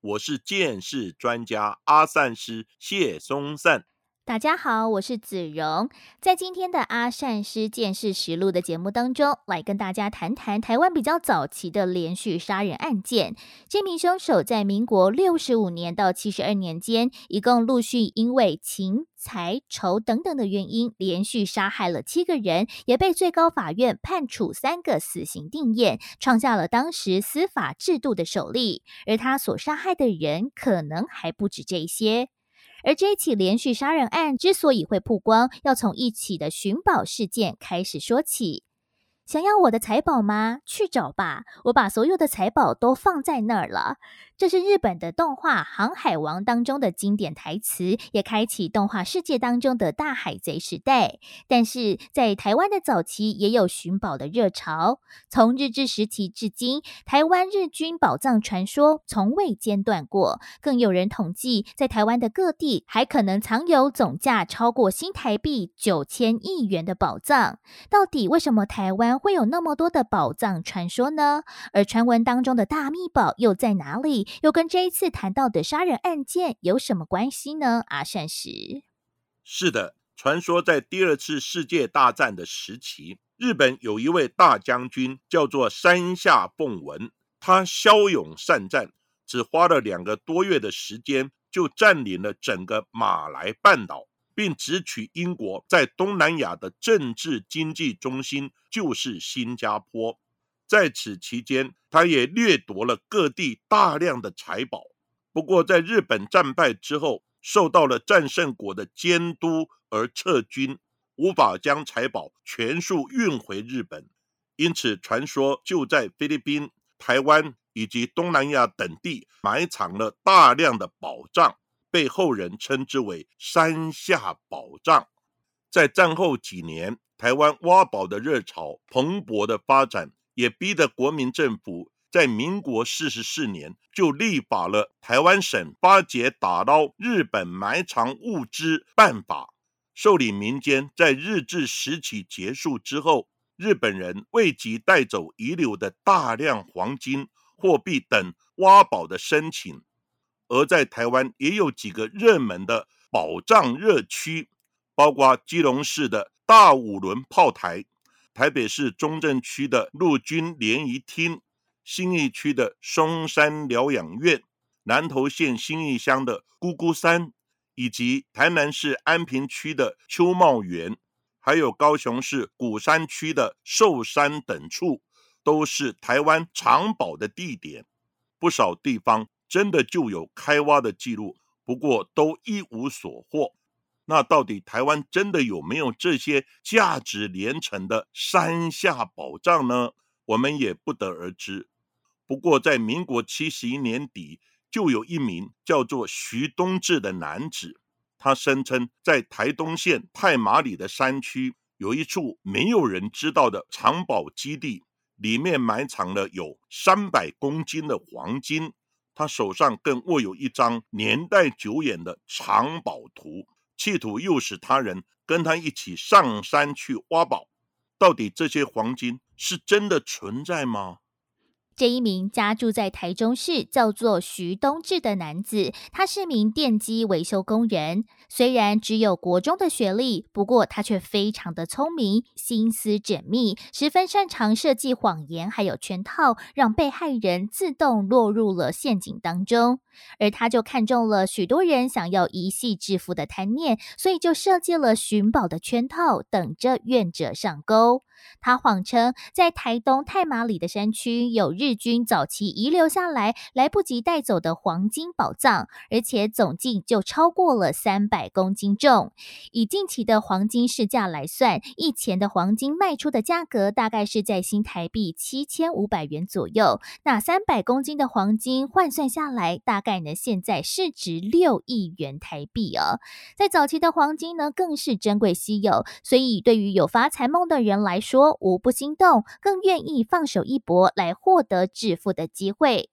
我是见识专家阿善师谢松善。大家好，我是子荣，在今天的阿善师见识实录的节目当中，来跟大家谈谈台湾比较早期的连续杀人案件。这名凶手在民国六十五年到七十二年间，一共陆续因为情、财、仇等等的原因，连续杀害了七个人，也被最高法院判处三个死刑定验，创下了当时司法制度的首例。而他所杀害的人，可能还不止这些。而这一起连续杀人案之所以会曝光，要从一起的寻宝事件开始说起。想要我的财宝吗？去找吧，我把所有的财宝都放在那儿了。这是日本的动画《航海王》当中的经典台词，也开启动画世界当中的大海贼时代。但是在台湾的早期，也有寻宝的热潮。从日治时期至今，台湾日军宝藏传说从未间断过。更有人统计，在台湾的各地还可能藏有总价超过新台币九千亿元的宝藏。到底为什么台湾会有那么多的宝藏传说呢？而传闻当中的大秘宝又在哪里？又跟这一次谈到的杀人案件有什么关系呢？阿善石是的，传说在第二次世界大战的时期，日本有一位大将军叫做山下奉文，他骁勇善战，只花了两个多月的时间就占领了整个马来半岛，并直取英国在东南亚的政治经济中心，就是新加坡。在此期间，他也掠夺了各地大量的财宝。不过，在日本战败之后，受到了战胜国的监督而撤军，无法将财宝全数运回日本。因此，传说就在菲律宾、台湾以及东南亚等地埋藏了大量的宝藏，被后人称之为“山下宝藏”。在战后几年，台湾挖宝的热潮蓬勃的发展。也逼得国民政府在民国四十四年就立法了《台湾省巴结打捞日本埋藏物资办法》，受理民间在日治时期结束之后，日本人未及带走遗留的大量黄金、货币等挖宝的申请。而在台湾也有几个热门的宝藏热区，包括基隆市的大五轮炮台。台北市中正区的陆军联谊厅，新义区的松山疗养院，南投县新义乡的姑姑山，以及台南市安平区的秋茂园，还有高雄市鼓山区的寿山等处，都是台湾藏宝的地点。不少地方真的就有开挖的记录，不过都一无所获。那到底台湾真的有没有这些价值连城的山下宝藏呢？我们也不得而知。不过在民国七十一年底，就有一名叫做徐东志的男子，他声称在台东县太马里的山区有一处没有人知道的藏宝基地，里面埋藏了有三百公斤的黄金。他手上更握有一张年代久远的藏宝图。企图诱使他人跟他一起上山去挖宝，到底这些黄金是真的存在吗？这一名家住在台中市叫做徐东志的男子，他是名电机维修工人。虽然只有国中的学历，不过他却非常的聪明，心思缜密，十分擅长设计谎言，还有圈套，让被害人自动落入了陷阱当中。而他就看中了许多人想要一夕致富的贪念，所以就设计了寻宝的圈套，等着愿者上钩。他谎称在台东太马里的山区有日。日军早期遗留下来来不及带走的黄金宝藏，而且总计就超过了三百公斤重。以近期的黄金市价来算，一钱的黄金卖出的价格大概是在新台币七千五百元左右。那三百公斤的黄金换算下来，大概呢现在市值六亿元台币哦。在早期的黄金呢，更是珍贵稀有，所以对于有发财梦的人来说，无不心动，更愿意放手一搏来获得致富的机会。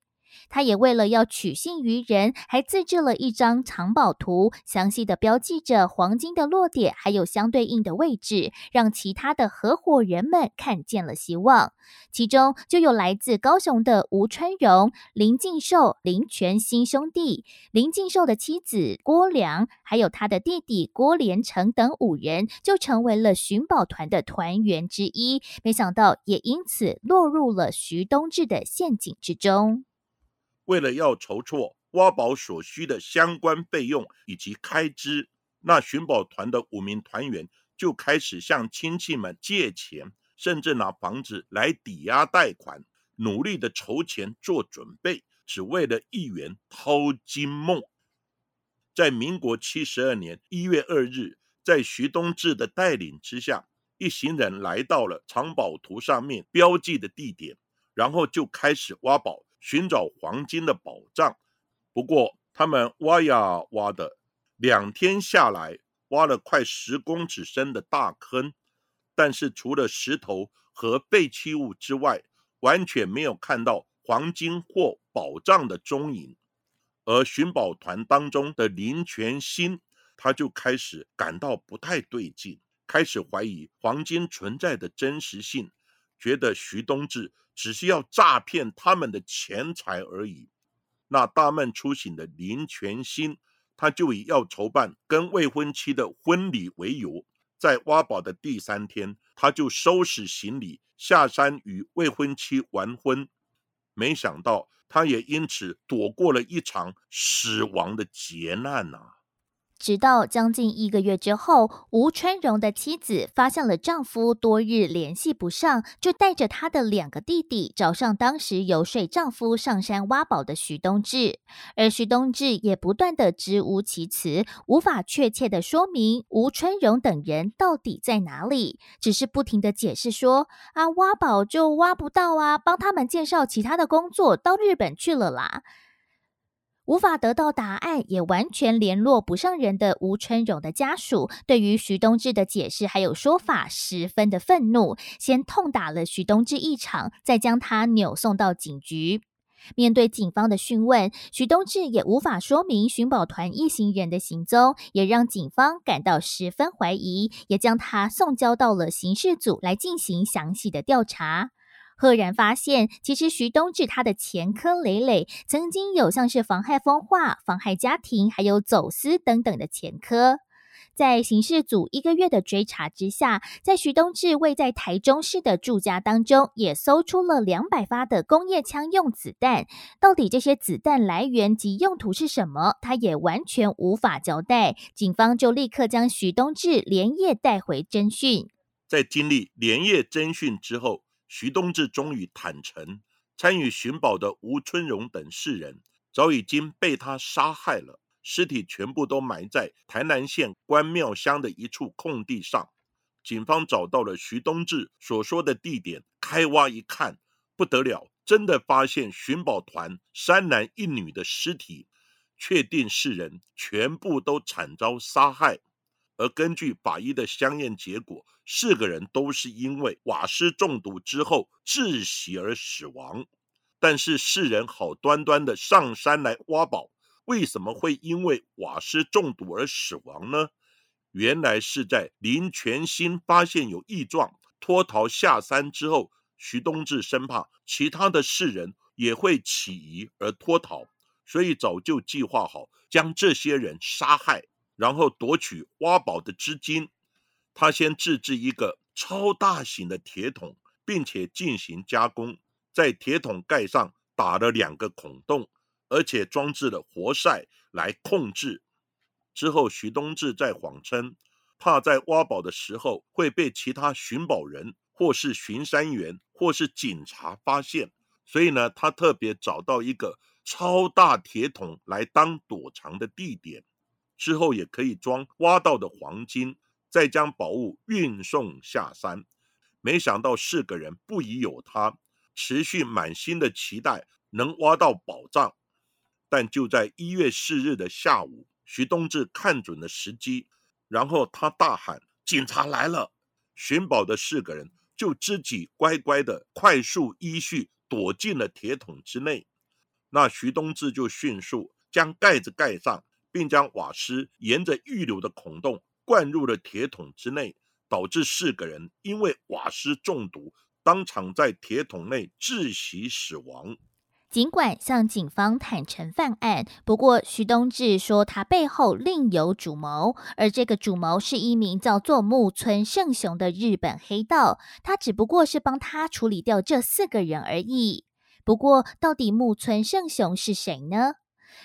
他也为了要取信于人，还自制了一张藏宝图，详细的标记着黄金的落点，还有相对应的位置，让其他的合伙人们看见了希望。其中就有来自高雄的吴春荣、林敬寿、林全新兄弟，林敬寿的妻子郭良，还有他的弟弟郭连成等五人，就成为了寻宝团的团员之一。没想到，也因此落入了徐东志的陷阱之中。为了要筹措挖宝所需的相关费用以及开支，那寻宝团的五名团员就开始向亲戚们借钱，甚至拿房子来抵押贷款，努力的筹钱做准备，只为了一圆淘金梦。在民国七十二年一月二日，在徐东志的带领之下，一行人来到了藏宝图上面标记的地点，然后就开始挖宝。寻找黄金的宝藏，不过他们挖呀挖的，两天下来挖了快十公尺深的大坑，但是除了石头和废弃物之外，完全没有看到黄金或宝藏的踪影。而寻宝团当中的林全新，他就开始感到不太对劲，开始怀疑黄金存在的真实性，觉得徐东志。只是要诈骗他们的钱财而已。那大梦初醒的林全新，他就以要筹办跟未婚妻的婚礼为由，在挖宝的第三天，他就收拾行李下山与未婚妻完婚。没想到，他也因此躲过了一场死亡的劫难呐。直到将近一个月之后，吴春荣的妻子发现了丈夫多日联系不上，就带着她的两个弟弟找上当时游说丈夫上山挖宝的徐东志，而徐东志也不断的支吾其词，无法确切的说明吴春荣等人到底在哪里，只是不停的解释说啊挖宝就挖不到啊，帮他们介绍其他的工作，到日本去了啦。无法得到答案，也完全联络不上人的吴春荣的家属，对于徐东志的解释还有说法十分的愤怒，先痛打了徐东志一场，再将他扭送到警局。面对警方的讯问，徐东志也无法说明寻宝团一行人的行踪，也让警方感到十分怀疑，也将他送交到了刑事组来进行详细的调查。赫然发现，其实徐东志他的前科累累，曾经有像是妨害风化、妨害家庭，还有走私等等的前科。在刑事组一个月的追查之下，在徐东志位在台中市的住家当中，也搜出了两百发的工业枪用子弹。到底这些子弹来源及用途是什么，他也完全无法交代。警方就立刻将徐东志连夜带回侦讯。在经历连夜侦讯之后。徐东志终于坦诚，参与寻宝的吴春荣等四人早已经被他杀害了，尸体全部都埋在台南县关庙乡的一处空地上。警方找到了徐东志所说的地点，开挖一看，不得了，真的发现寻宝团三男一女的尸体，确定四人全部都惨遭杀害。而根据法医的相验结果，四个人都是因为瓦斯中毒之后窒息而死亡。但是四人好端端的上山来挖宝，为什么会因为瓦斯中毒而死亡呢？原来是在林全新发现有异状，脱逃下山之后，徐东志生怕其他的四人也会起疑而脱逃，所以早就计划好将这些人杀害。然后夺取挖宝的资金，他先自制一个超大型的铁桶，并且进行加工，在铁桶盖上打了两个孔洞，而且装置了活塞来控制。之后，徐东志在谎称，怕在挖宝的时候会被其他寻宝人或是巡山员或是警察发现，所以呢，他特别找到一个超大铁桶来当躲藏的地点，之后也可以装挖到的黄金，再将宝物运送下山。没想到四个人不疑有他，持续满心的期待能挖到宝藏。但就在一月四日的下午，徐东志看准了时机，然后他大喊：“警察来了！”寻宝的四个人就自己乖乖的快速依序躲进了铁桶之内。那徐东志就迅速将盖子盖上，并将瓦斯沿着预留的孔洞灌入了铁桶之内。导致四个人因为瓦斯中毒，当场在铁桶内窒息死亡。尽管向警方坦诚犯案，不过徐东志说他背后另有主谋，而这个主谋是一名叫做木村胜雄的日本黑道，他只不过是帮他处理掉这四个人而已。不过，到底木村胜雄是谁呢？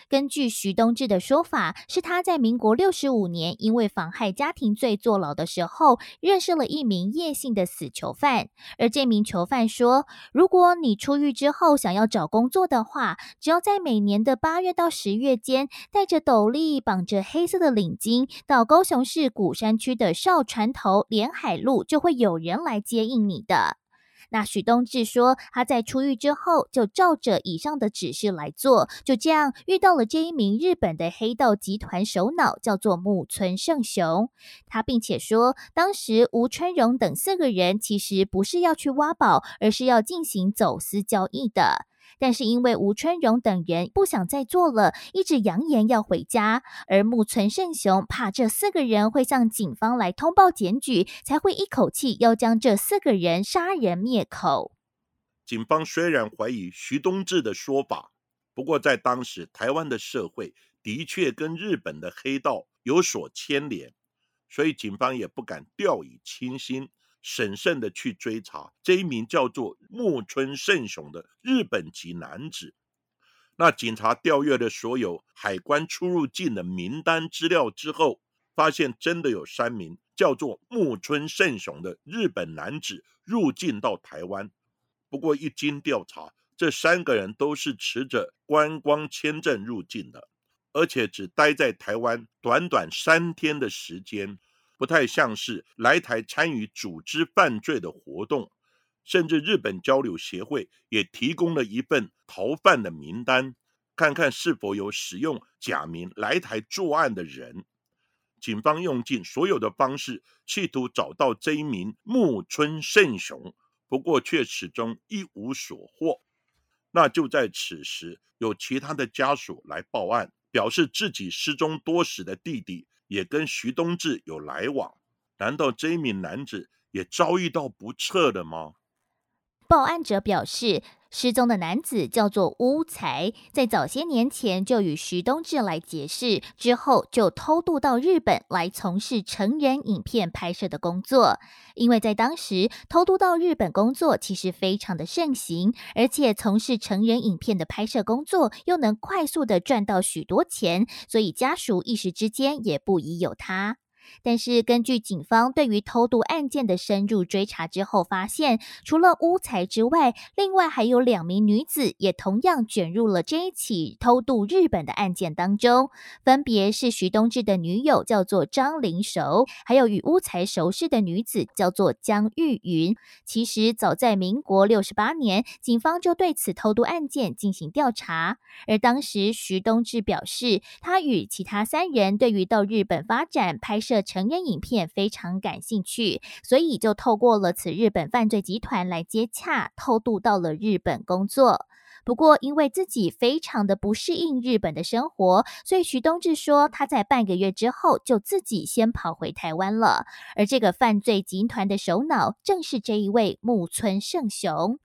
根据徐东志的说法，是他在民国六十五年因为妨害家庭罪坐牢的时候，认识了一名叶姓的死囚犯。而这名囚犯说，如果你出狱之后想要找工作的话，只要在每年的八月到十月间，带着斗笠、绑着黑色的领巾，到高雄市古山区的少船头连海路，就会有人来接应你的。那许东志说，他在出狱之后就照着以上的指示来做，就这样遇到了这一名日本的黑道集团首脑，叫做木村胜雄。他并且说，当时吴春荣等四个人其实不是要去挖宝，而是要进行走私交易的。但是因为吴春荣等人不想再做了，一直扬言要回家，而木村胜雄怕这四个人会向警方来通报检举，才会一口气要将这四个人杀人灭口。警方虽然怀疑徐东志的说法，不过在当时台湾的社会的确跟日本的黑道有所牵连，所以警方也不敢掉以轻心。审慎的去追查这一名叫做木村胜雄的日本籍男子。那警察调阅了所有海关出入境的名单资料之后，发现真的有三名叫做木村胜雄的日本男子入境到台湾。不过一经调查，这三个人都是持着观光签证入境的，而且只待在台湾短短三天的时间。不太像是来台参与组织犯罪的活动，甚至日本交流协会也提供了一份逃犯的名单，看看是否有使用假名来台作案的人。警方用尽所有的方式，企图找到这一名木村胜雄，不过却始终一无所获。那就在此时，有其他的家属来报案，表示自己失踪多时的弟弟。也跟徐东志有来往，难道这一名男子也遭遇到不测的吗？报案者表示，失踪的男子叫做乌才，在早些年前就与徐东志来结识，之后就偷渡到日本来从事成人影片拍摄的工作。因为在当时偷渡到日本工作其实非常的盛行，而且从事成人影片的拍摄工作又能快速的赚到许多钱，所以家属一时之间也不疑有他。但是，根据警方对于偷渡案件的深入追查之后，发现除了乌才之外，另外还有两名女子也同样卷入了这一起偷渡日本的案件当中，分别是徐东志的女友叫做张灵熟，还有与乌才熟识的女子叫做江玉云。其实，早在民国六十八年，警方就对此偷渡案件进行调查，而当时徐东志表示，他与其他三人对于到日本发展拍摄摄。成人影片非常感兴趣，所以就透过了此日本犯罪集团来接洽，偷渡到了日本工作。不过，因为自己非常的不适应日本的生活，所以徐东志说他在半个月之后就自己先跑回台湾了。而这个犯罪集团的首脑正是这一位木村胜雄。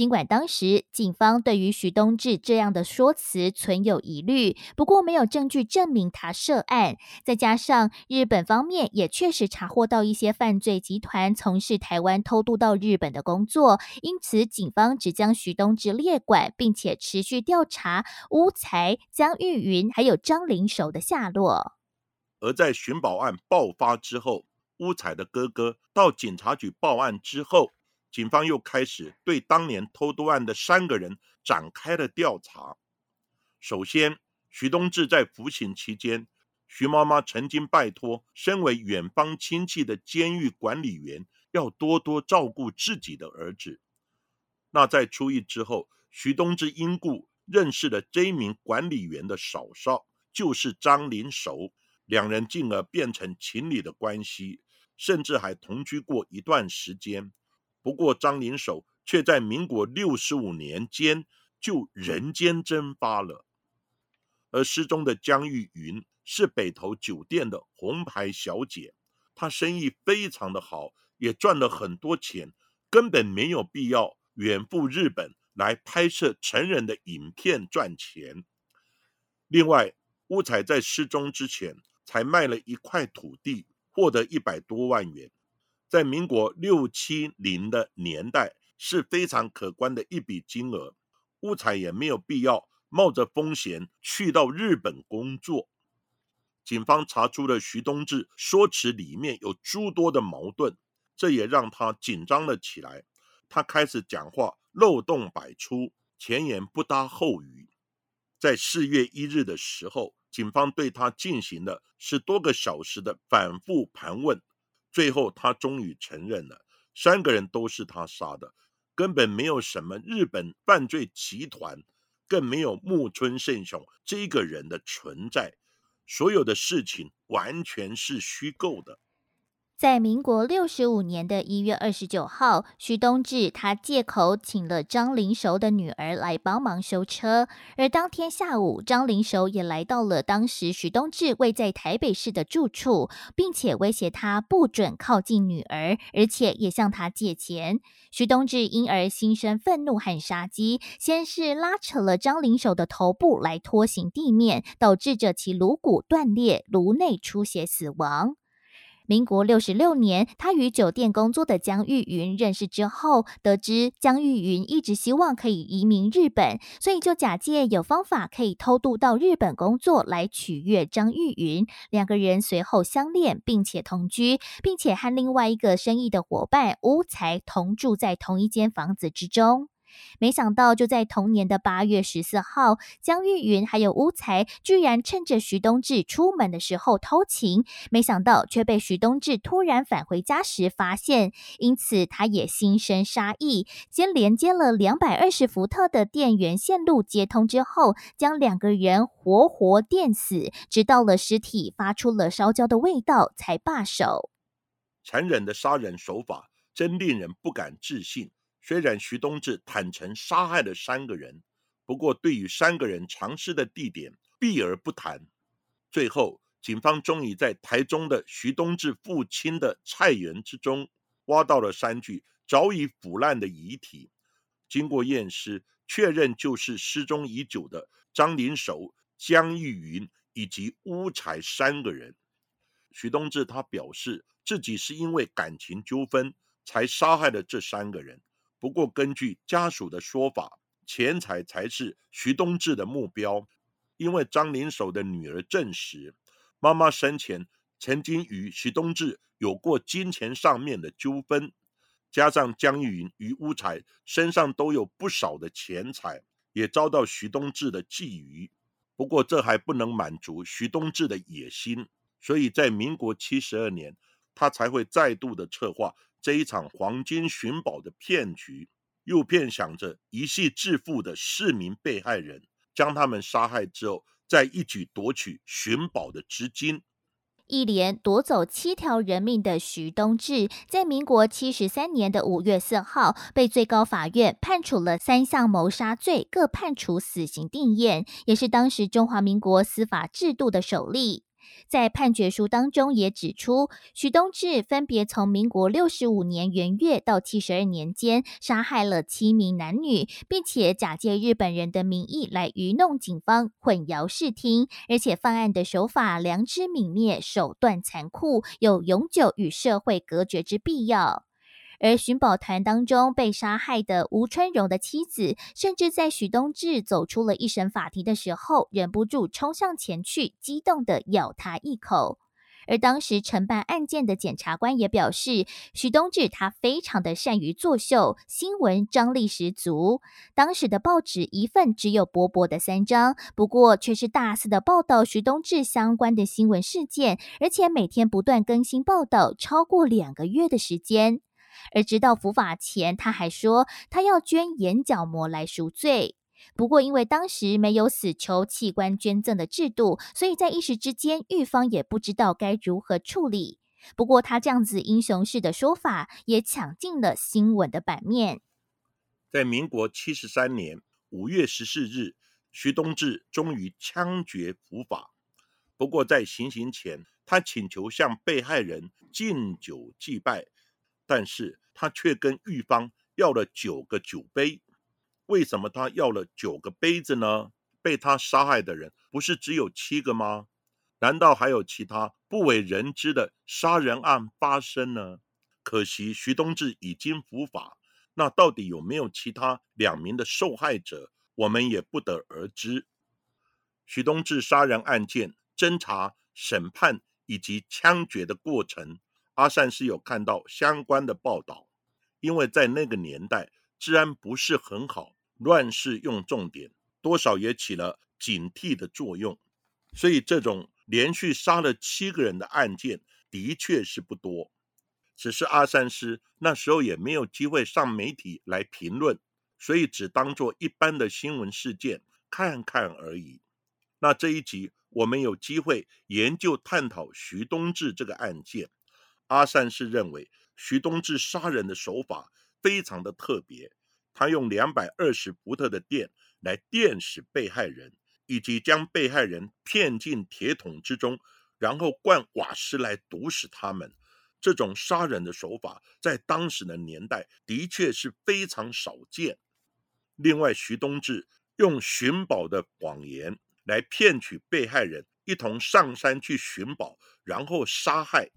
尽管当时警方对于徐东志这样的说辞存有疑虑，不过没有证据证明他涉案。再加上日本方面也确实查获到一些犯罪集团从事台湾偷渡到日本的工作，因此警方只将徐东志列管，并且持续调查乌才、江玉云还有张灵守的下落。而在寻宝案爆发之后，乌彩的哥哥到警察局报案之后。警方又开始对当年偷渡案的三个人展开了调查。首先，徐东志在服刑期间，徐妈妈曾经拜托身为远方亲戚的监狱管理员要多多照顾自己的儿子。那在出狱之后，徐东志因故认识了这名管理员的嫂嫂，就是张林熟，两人进而变成情侣的关系，甚至还同居过一段时间。不过，张灵守却在民国六十五年间就人间蒸发了。而失踪的江玉云是北投酒店的红牌小姐，她生意非常的好，也赚了很多钱，根本没有必要远赴日本来拍摄成人的影片赚钱。另外，乌彩在失踪之前才卖了一块土地，获得一百多万元。在民国六七零的年代是非常可观的一笔金额，乌彩也没有必要冒着风险去到日本工作。警方查出了徐东志说辞里面有诸多的矛盾，这也让他紧张了起来。他开始讲话漏洞百出，前言不搭后语。在四月一日的时候，警方对他进行了十多个小时的反复盘问。最后，他终于承认了，三个人都是他杀的，根本没有什么日本犯罪集团，更没有木村胜雄这个人的存在，所有的事情完全是虚构的。在民国六十五年的一月二十九号，徐东志他借口请了张灵熟的女儿来帮忙修车，而当天下午，张灵熟也来到了当时徐东志位在台北市的住处，并且威胁他不准靠近女儿，而且也向他借钱。徐东志因而心生愤怒和杀机，先是拉扯了张灵熟的头部来拖行地面，导致着其颅骨断裂、颅内出血死亡。民国六十六年，他与酒店工作的江玉云认识之后，得知江玉云一直希望可以移民日本，所以就假借有方法可以偷渡到日本工作来取悦张玉云。两个人随后相恋，并且同居，并且和另外一个生意的伙伴乌才同住在同一间房子之中。没想到，就在同年的八月十四号，江玉云还有乌才居然趁着徐东志出门的时候偷情，没想到却被徐东志突然返回家时发现，因此他也心生杀意，先连接了两百二十伏特的电源线路接通之后，将两个人活活电死，直到了尸体发出了烧焦的味道才罢手。残忍的杀人手法真令人不敢置信。虽然徐东志坦诚杀害了三个人，不过对于三个人藏尸的地点避而不谈。最后，警方终于在台中的徐东志父亲的菜园之中挖到了三具早已腐烂的遗体。经过验尸，确认就是失踪已久的张灵守、江玉云以及乌才三个人。徐东志他表示自己是因为感情纠纷才杀害了这三个人。不过，根据家属的说法，钱财才是徐东志的目标。因为张灵守的女儿证实，妈妈生前曾经与徐东志有过金钱上面的纠纷，加上江玉云与乌才身上都有不少的钱财，也遭到徐东志的觊觎。不过，这还不能满足徐东志的野心，所以在民国七十二年，他才会再度的策划。这一场黄金寻宝的骗局，诱骗想着一系致富的市民被害人，将他们杀害之后，再一举夺取寻宝的资金。一连夺走七条人命的徐东志，在民国七十三年的五月四号，被最高法院判处了三项谋杀罪，各判处死刑定验，也是当时中华民国司法制度的首例。在判决书当中也指出，徐东志分别从民国六十五年元月到七十二年间，杀害了七名男女，并且假借日本人的名义来愚弄警方，混淆视听，而且犯案的手法良知泯灭，手段残酷，有永久与社会隔绝之必要。而寻宝团当中被杀害的吴春荣的妻子，甚至在许东志走出了一审法庭的时候，忍不住冲上前去，激动的咬他一口。而当时承办案件的检察官也表示，徐东志他非常的善于作秀，新闻张力十足。当时的报纸一份只有薄薄的三张，不过却是大肆的报道徐东志相关的新闻事件，而且每天不断更新报道，超过两个月的时间。而直到伏法前，他还说他要捐眼角膜来赎罪。不过，因为当时没有死囚器官捐赠的制度，所以在一时之间，狱方也不知道该如何处理。不过，他这样子英雄式的说法，也抢进了新闻的版面。在民国七十三年五月十四日，徐东志终于枪决伏法。不过，在行刑前，他请求向被害人敬酒祭拜，但是他却跟狱方要了九个酒杯。为什么他要了九个杯子呢？被他杀害的人不是只有七个吗？难道还有其他不为人知的杀人案发生呢？可惜徐东志已经伏法，那到底有没有其他两名的受害者，我们也不得而知。徐东志杀人案件侦查、审判以及枪决的过程，阿善是有看到相关的报道，因为在那个年代治安不是很好。乱世用重点，多少也起了警惕的作用，所以这种连续杀了七个人的案件的确是不多。只是阿三师那时候也没有机会上媒体来评论，所以只当做一般的新闻事件看看而已。那这一集我们有机会研究探讨徐东志这个案件，阿三是认为徐东志杀人的手法非常的特别。他用两百二十伏特的电来电死被害人，以及将被害人骗进铁桶之中，然后灌瓦斯来毒死他们。这种杀人的手法在当时的年代的确是非常少见。另外，徐东志用寻宝的谎言来骗取被害人一同上山去寻宝，然后杀害，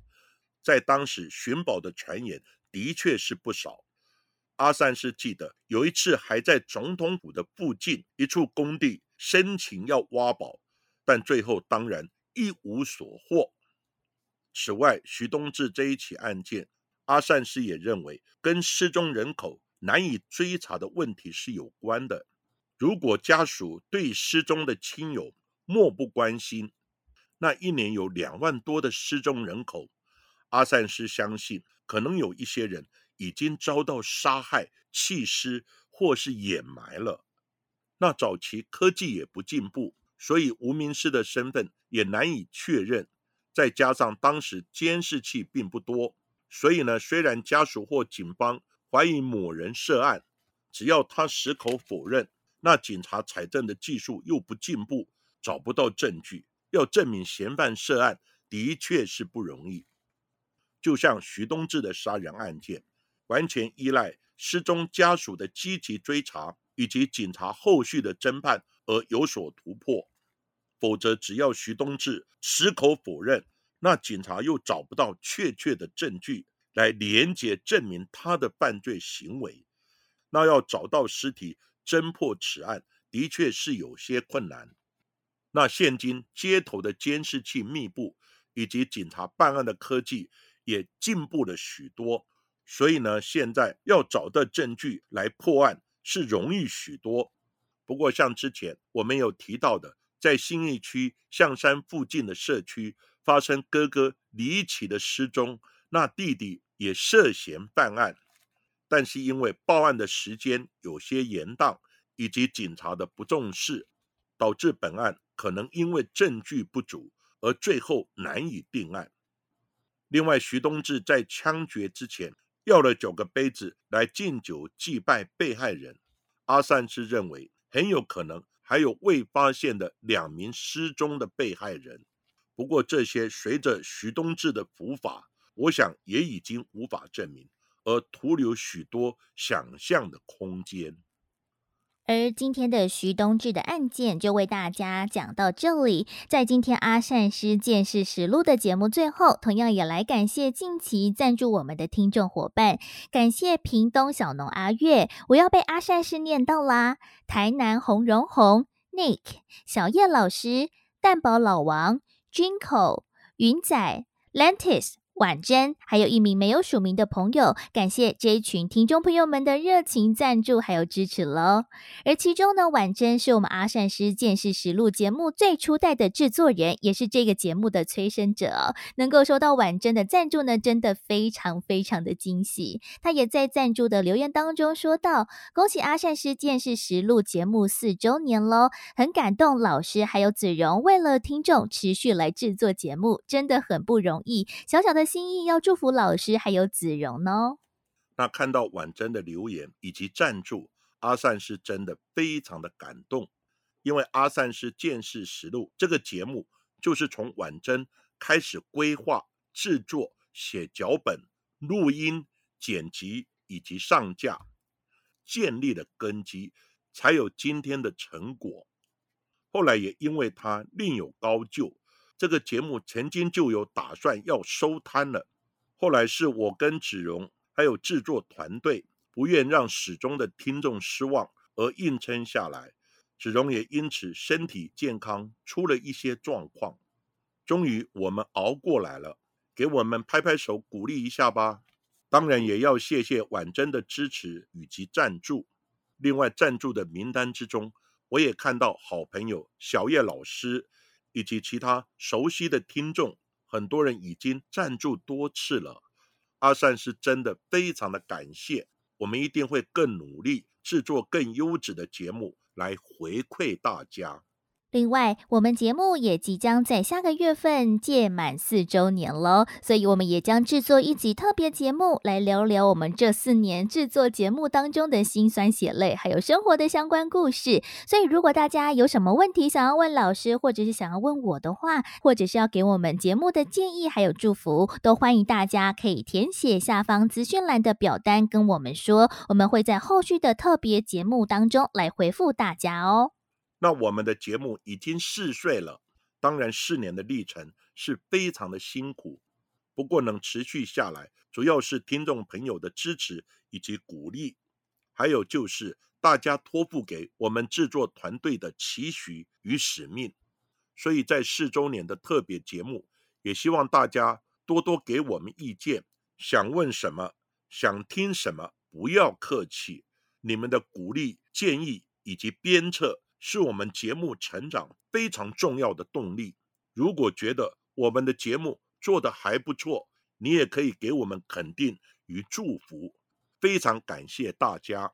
在当时寻宝的传言的确是不少。阿三是记得有一次还在总统府的附近一处工地申请要挖宝，但最后当然一无所获。此外，徐东志这一起案件，阿善师也认为跟失踪人口难以追查的问题是有关的。如果家属对失踪的亲友漠不关心，那一年有两万多的失踪人口，阿善师相信可能有一些人。已经遭到杀害、弃尸或是掩埋了。那早期科技也不进步，所以无名尸的身份也难以确认。再加上当时监视器并不多，所以呢，虽然家属或警方怀疑某人涉案，只要他矢口否认，那警察采证的技术又不进步，找不到证据，要证明嫌犯涉案的确是不容易。就像徐东志的杀人案件。完全依赖失踪家属的积极追查以及警察后续的侦判而有所突破，否则只要徐东志矢口否认，那警察又找不到确切的证据来连结证明他的犯罪行为，那要找到尸体侦破此案的确是有些困难。那现今街头的监视器密布，以及警察办案的科技也进步了许多。所以呢，现在要找到证据来破案是容易许多。不过，像之前我们有提到的，在新义区象山附近的社区发生哥哥离奇的失踪，那弟弟也涉嫌犯案，但是因为报案的时间有些延宕，以及警察的不重视，导致本案可能因为证据不足而最后难以定案。另外，徐东志在枪决之前。要了九个杯子来敬酒祭拜被害人，阿善是认为很有可能还有未发现的两名失踪的被害人。不过这些随着徐东志的伏法，我想也已经无法证明，而徒留许多想象的空间。而今天的徐东志的案件就为大家讲到这里。在今天阿善师见识实录的节目最后，同样也来感谢近期赞助我们的听众伙伴，感谢屏东小农阿月，我要被阿善师念到啦。台南红荣红 Nick 小叶老师蛋宝老王 Jinko 云仔 Lantis。婉珍，还有一名没有署名的朋友，感谢这一群听众朋友们的热情赞助还有支持喽。而其中呢，婉珍是我们阿善师见识实录节目最初代的制作人，也是这个节目的催生者。能够收到婉珍的赞助呢，真的非常非常的惊喜。他也在赞助的留言当中说到：“恭喜阿善师见识实录节目四周年喽，很感动老师还有子荣为了听众持续来制作节目，真的很不容易。小小的。”心意要祝福老师还有子荣呢。那看到婉珍的留言以及赞助，阿善是真的非常的感动，因为阿善是见识实录这个节目，就是从婉珍开始规划、制作、写脚本、录音、剪辑以及上架，建立的根基，才有今天的成果。后来也因为他另有高就。这个节目曾经就有打算要收摊了，后来是我跟子荣还有制作团队不愿让始终的听众失望而硬撑下来，子荣也因此身体健康出了一些状况，终于我们熬过来了，给我们拍拍手鼓励一下吧。当然也要谢谢婉珍的支持以及赞助，另外赞助的名单之中，我也看到好朋友小叶老师。以及其他熟悉的听众，很多人已经赞助多次了。阿善是真的非常的感谢，我们一定会更努力制作更优质的节目来回馈大家。另外，我们节目也即将在下个月份届满四周年喽，所以我们也将制作一集特别节目，来聊聊我们这四年制作节目当中的辛酸血泪，还有生活的相关故事。所以，如果大家有什么问题想要问老师，或者是想要问我的话，或者是要给我们节目的建议还有祝福，都欢迎大家可以填写下方资讯栏的表单跟我们说，我们会在后续的特别节目当中来回复大家哦。那我们的节目已经四岁了，当然四年的历程是非常的辛苦，不过能持续下来，主要是听众朋友的支持以及鼓励，还有就是大家托付给我们制作团队的期许与使命。所以在四周年的特别节目，也希望大家多多给我们意见，想问什么，想听什么，不要客气，你们的鼓励、建议以及鞭策。是我们节目成长非常重要的动力。如果觉得我们的节目做得还不错，你也可以给我们肯定与祝福。非常感谢大家。